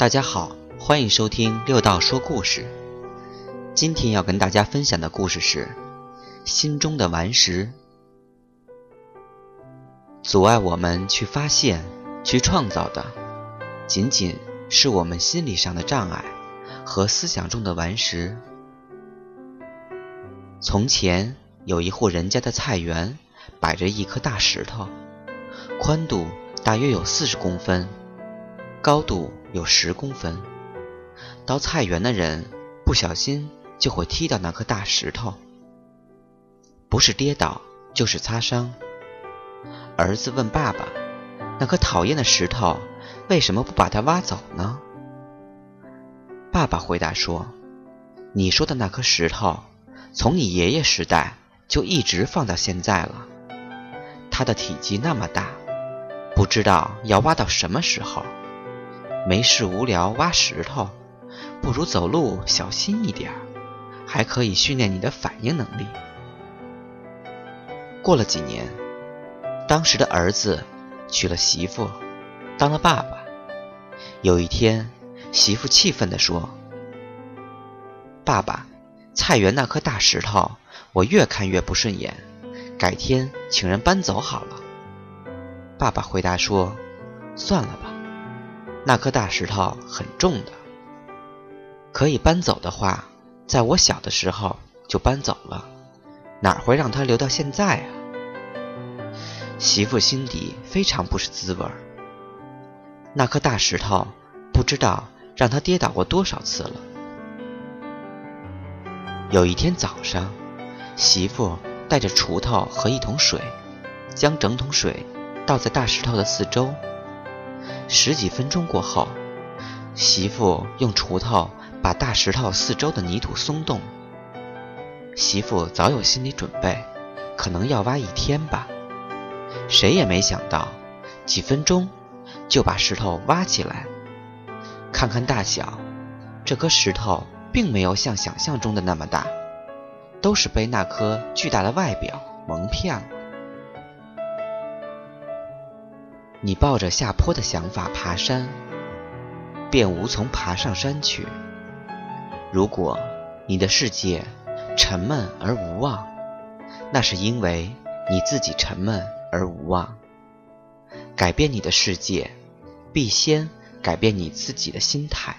大家好，欢迎收听六道说故事。今天要跟大家分享的故事是：心中的顽石，阻碍我们去发现、去创造的，仅仅是我们心理上的障碍和思想中的顽石。从前有一户人家的菜园，摆着一颗大石头，宽度大约有四十公分，高度有十公分。到菜园的人不小心就会踢到那颗大石头，不是跌倒就是擦伤。儿子问爸爸：“那颗讨厌的石头为什么不把它挖走呢？”爸爸回答说：“你说的那颗石头。”从你爷爷时代就一直放到现在了，它的体积那么大，不知道要挖到什么时候。没事无聊挖石头，不如走路小心一点，还可以训练你的反应能力。过了几年，当时的儿子娶了媳妇，当了爸爸。有一天，媳妇气愤地说：“爸爸。”菜园那颗大石头，我越看越不顺眼，改天请人搬走好了。爸爸回答说：“算了吧，那颗大石头很重的，可以搬走的话，在我小的时候就搬走了，哪会让它留到现在啊？”媳妇心底非常不是滋味。那颗大石头，不知道让他跌倒过多少次了。有一天早上，媳妇带着锄头和一桶水，将整桶水倒在大石头的四周。十几分钟过后，媳妇用锄头把大石头四周的泥土松动。媳妇早有心理准备，可能要挖一天吧。谁也没想到，几分钟就把石头挖起来。看看大小，这颗石头。并没有像想象中的那么大，都是被那颗巨大的外表蒙骗了。你抱着下坡的想法爬山，便无从爬上山去。如果你的世界沉闷而无望，那是因为你自己沉闷而无望。改变你的世界，必先改变你自己的心态。